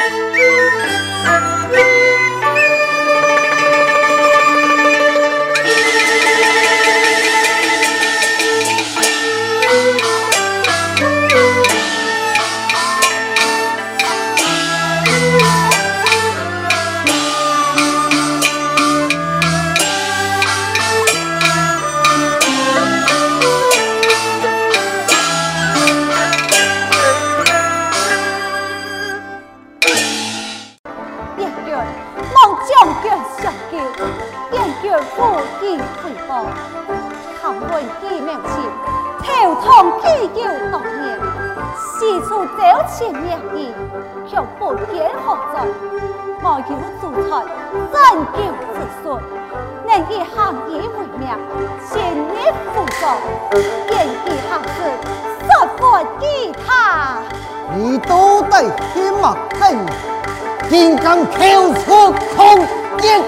Música 子孙，能以行业为名，建立富国，愿以行事，设法给他。你都得天马天，金刚跳出空间。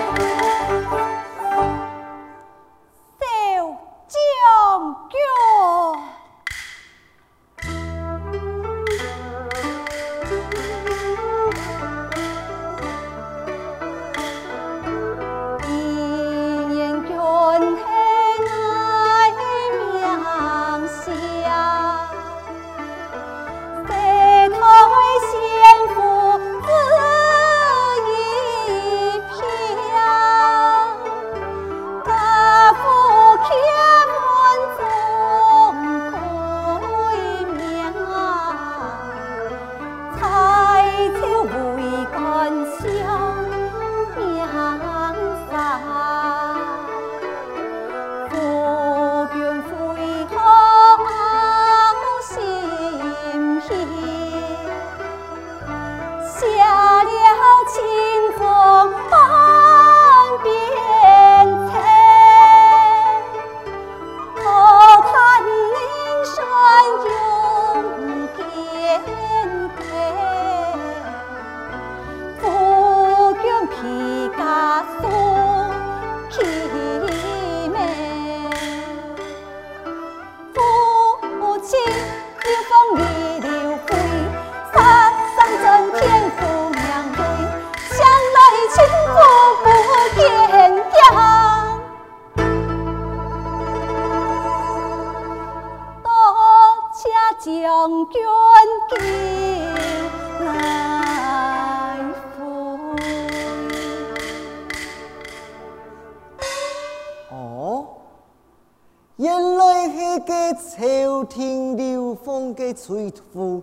听刘峰的吹呼，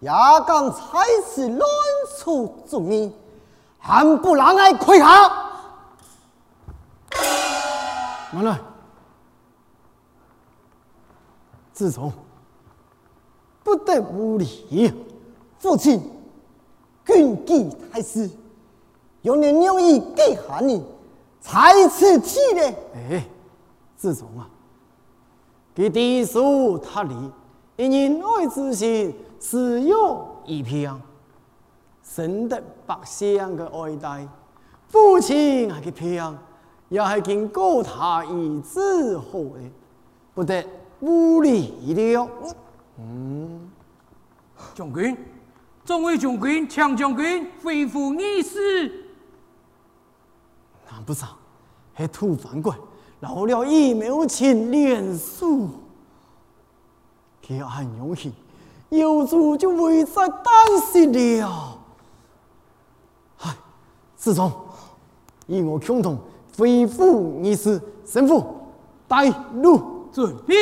也敢才是乱出主意，还不让俺跪下！慢来，自从不得无礼，父亲军纪太师，有人愿意给喊你，才此气呢。哎，自从啊，给地叔他礼。因爱之心只有一片，深得百姓的爱戴，父亲还去偏，也还经过他一之后的，不得无礼了。嗯，将军，众位将军，强将军，恢复议事。难不成是土反鬼，老了一秒前脸书。黑暗涌起，有主就危在旦夕了。嗨，自从以我共同恢复你是，神父带路准兵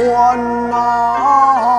备。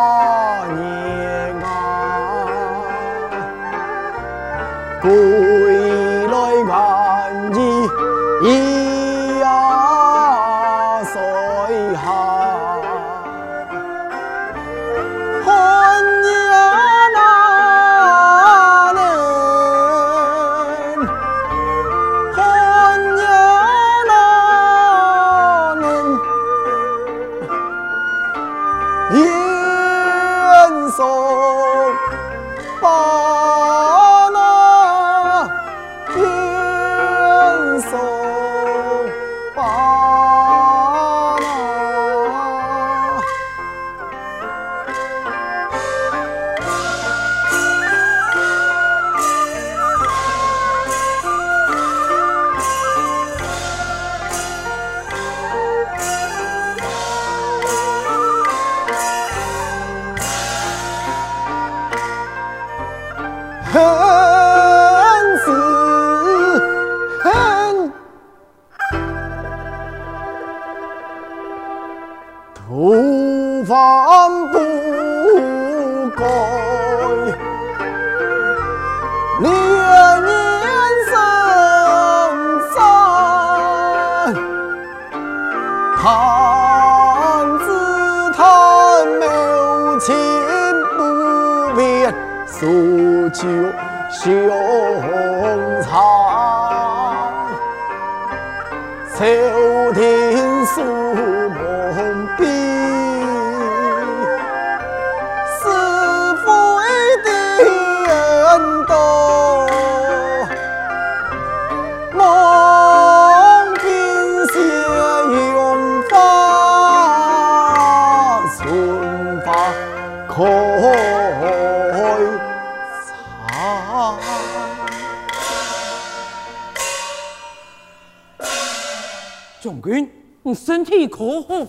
身体可好？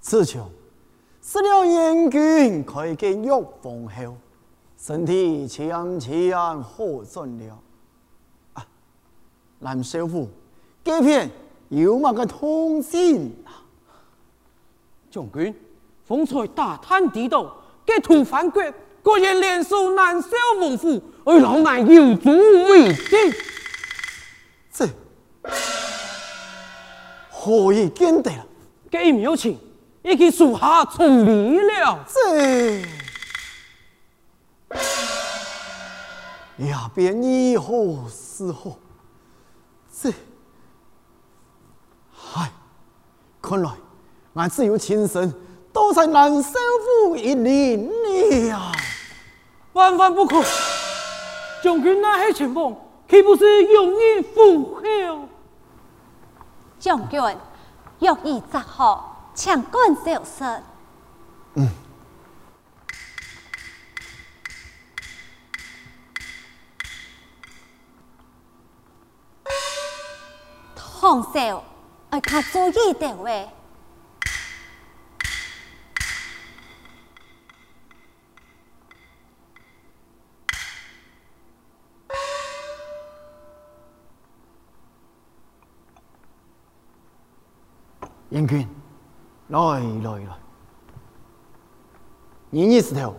自从食了燕军开给药方后，身体渐渐好转了。啊，南少傅这片有乜个通信啊？将军，方才大探地道，给土反国果然联手南少王府，而老衲有足为证。这。可以见得了，这一苗情已经属下从理了。这呀，便以后是后，这，唉，看来俺只有亲身都在南少府一领了，万万不可！将军那些情况，岂不是容易附和？将军，若意则好，请官小声。嗯。唐少，爱看注意点喂。燕军，来来来，你意思头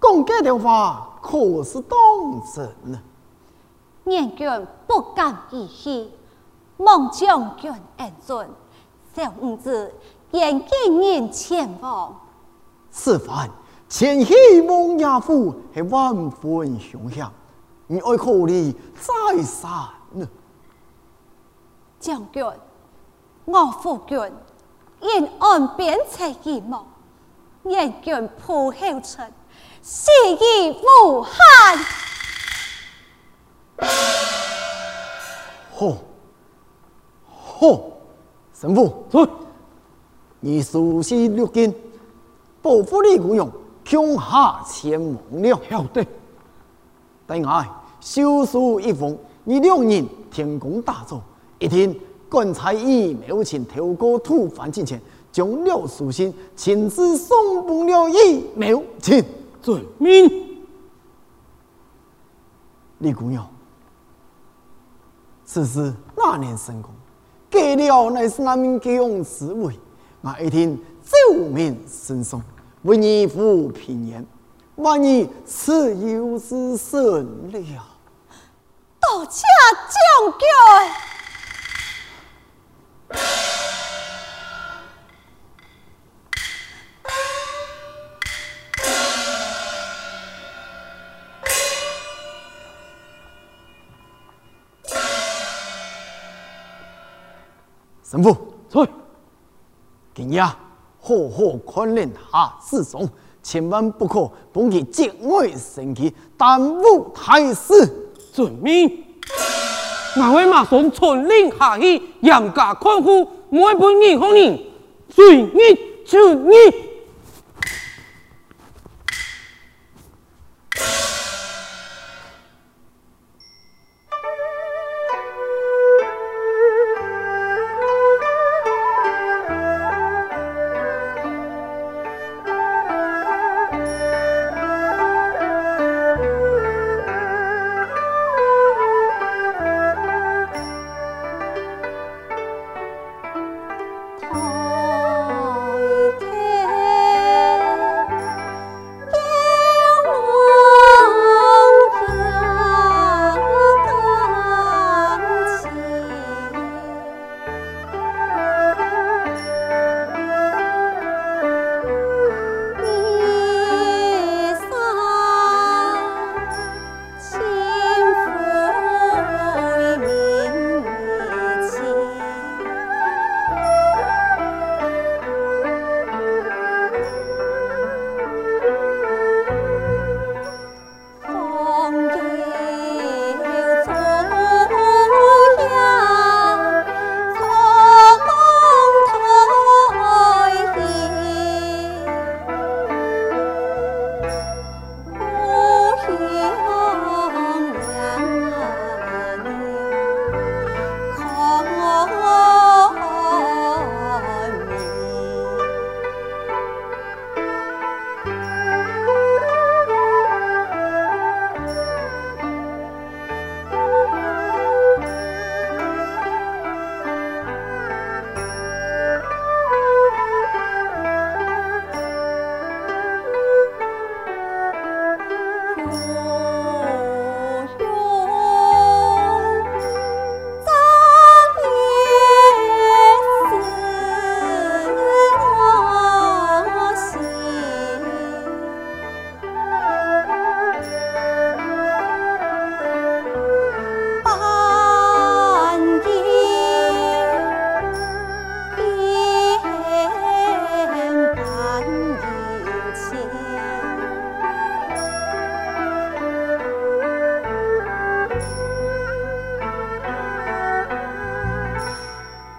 讲这条话可是当真呢？燕军不敢一戏，望将军恩准，小五子愿见您前往。此番前去王爷府系万分凶险，你爱考虑再三呢？将军，我夫君。沿岸边陲一梦，燕军破后尘，死而无憾。吼吼，神父，走。你熟悉六经，保护你无用，强下前往了。晓得。待我修书一封，你两人天公大作，一天。刚才一苗情透过土反进前，将了书信亲自送给了一苗情，遵命。李姑娘，此事那年成功，给了乃是那名公子位，我一听奏明声送，为你抚平言，万一此有之甚了。多谢将军。神父，在。今夜好好看练下侍从，千万不可碰其节外生枝，耽误大事。遵命。我会马上传令下去，严加看护，每半年后年随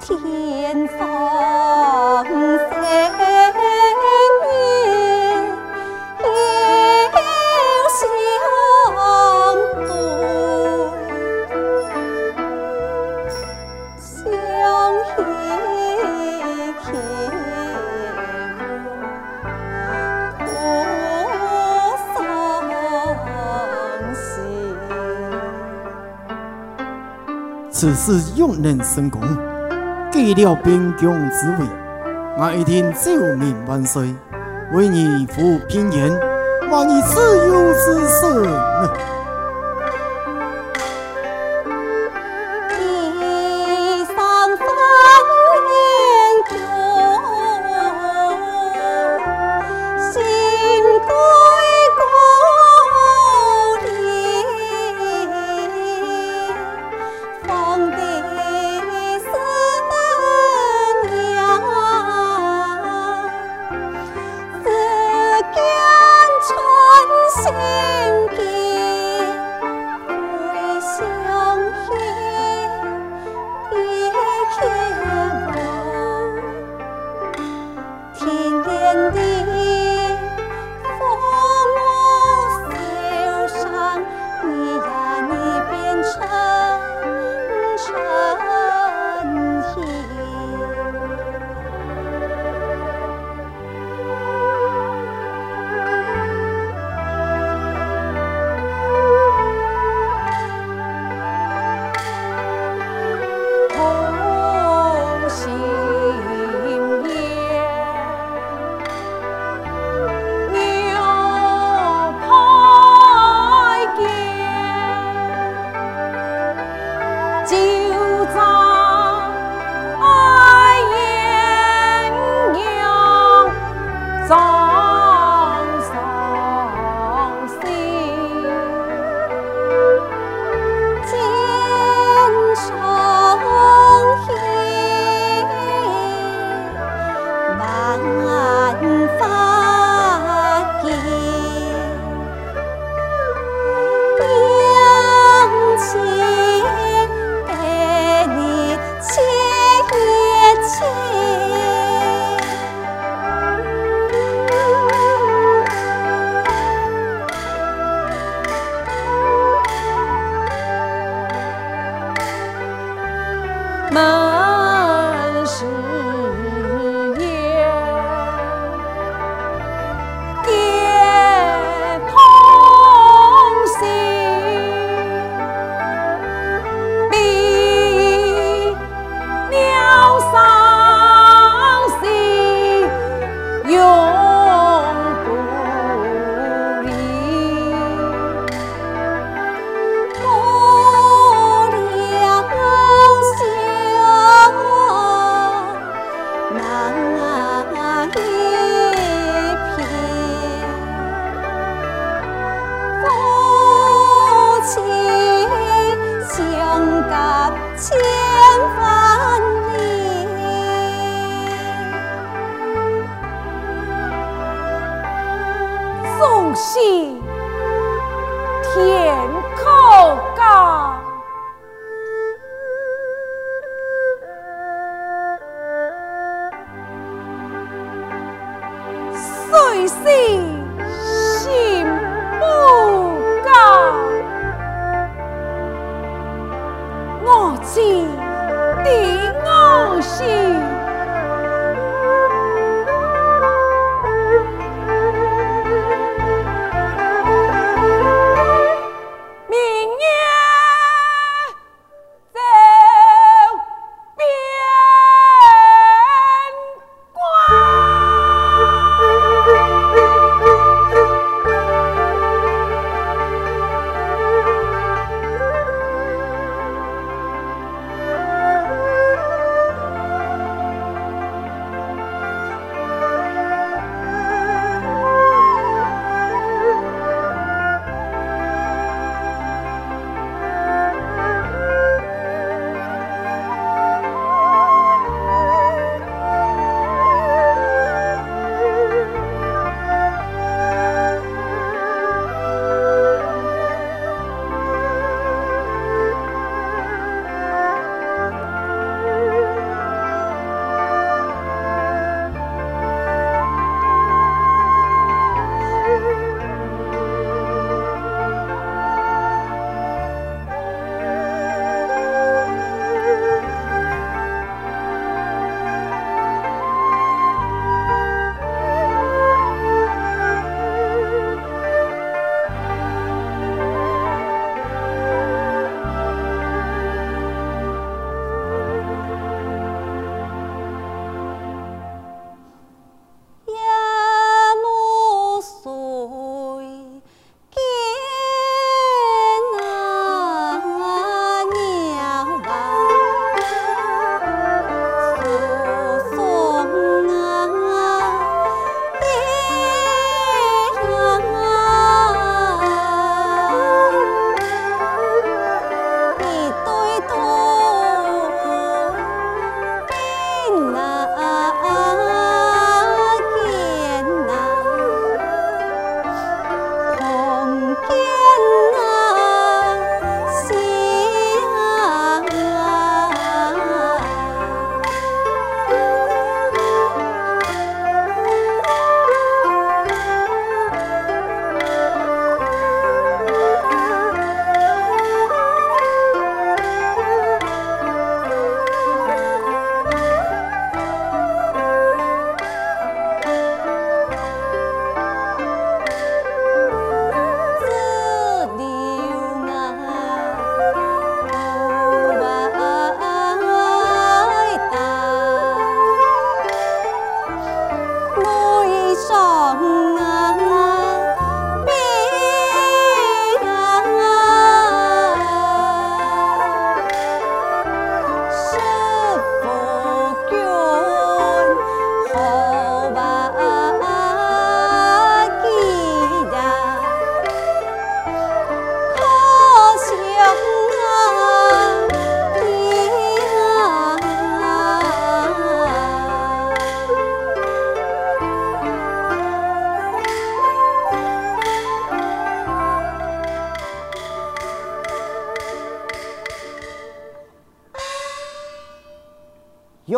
你出你。此事若能成功，为了贫穷滋味，我一定寿命万岁，为你服务，平原，你自由之身。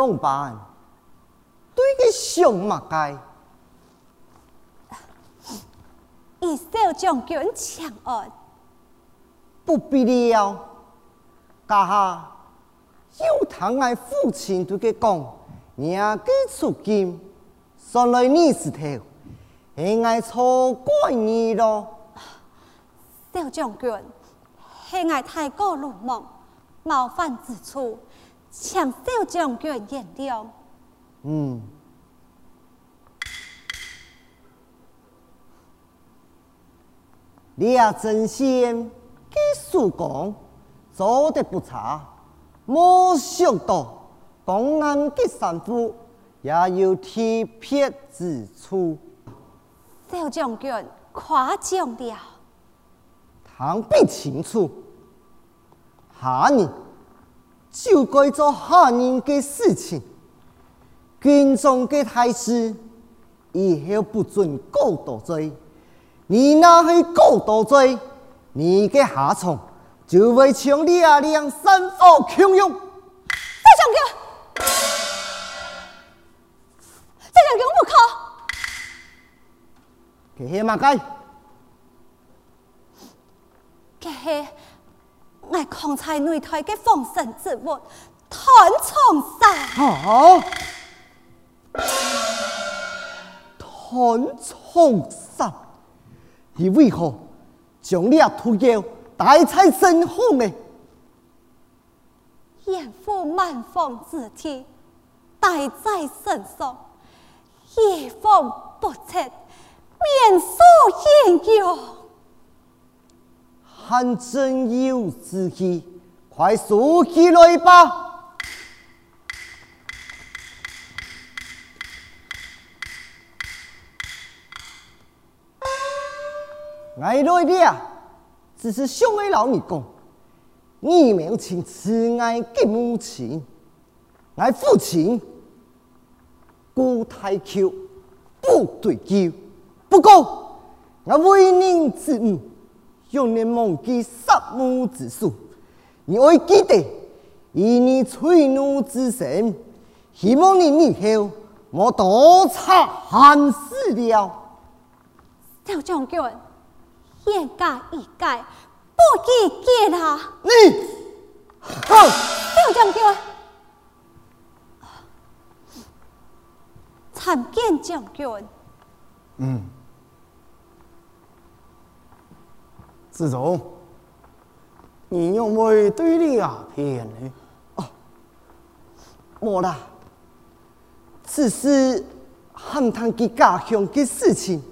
呢？用办对个上马该，以少将军请安，不必了。家下有堂爱父亲对佢讲，娘给出金，算来你是头，应该错怪你咯。少将军，系爱太过鲁莽，冒犯之处。请少将军原谅。嗯，你也真心给叔公做得不差，没想到公安的三夫也有特别之处。少将军夸奖了，倘不清楚，哈你。就该做下人的事情。军中的大事以后不准过多嘴。你那去过多嘴，你的下场就会像两两山火汹涌。再上个，再上个我不靠。这些嘛该？这些我刚才擂台的风声之物，团从山。好，团从山，你为何将你屠妖带在身后呢？严父满房之体，带在身上，夜风不测。免所引用，还真有志气，快说起来吧。爱来的啊，只是想爱老你讲，你母亲慈爱的母亲，爱父亲，顾太丘不对酒。不过，我为人子女，永远忘记杀母之术。你要记得，以你吹怒之神，希望你以后莫多插寒事了。小将军，言改意改，不宜见啊！你，哼！小将军，参见将军。嗯。自从你用为对你啊骗呢？哦，没啦，此事和他的家乡的事情，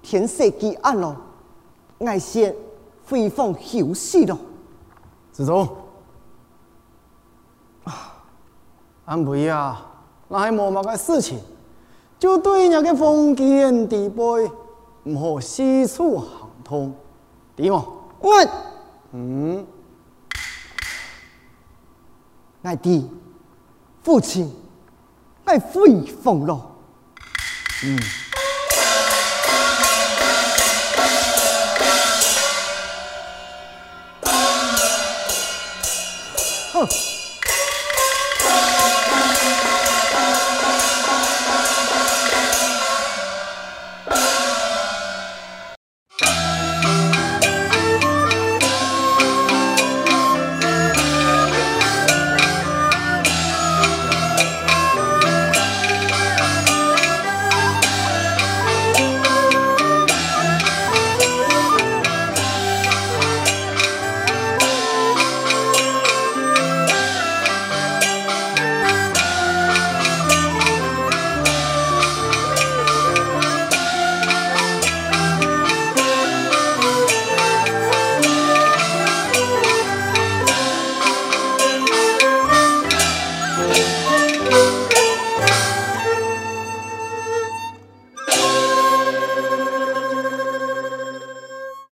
天色已暗了，我先回房休息了。自从啊，俺不呀，那还没嘛个事情，就对人家个封建地位，唔好四处行通。Tí mà quên, ngài 哼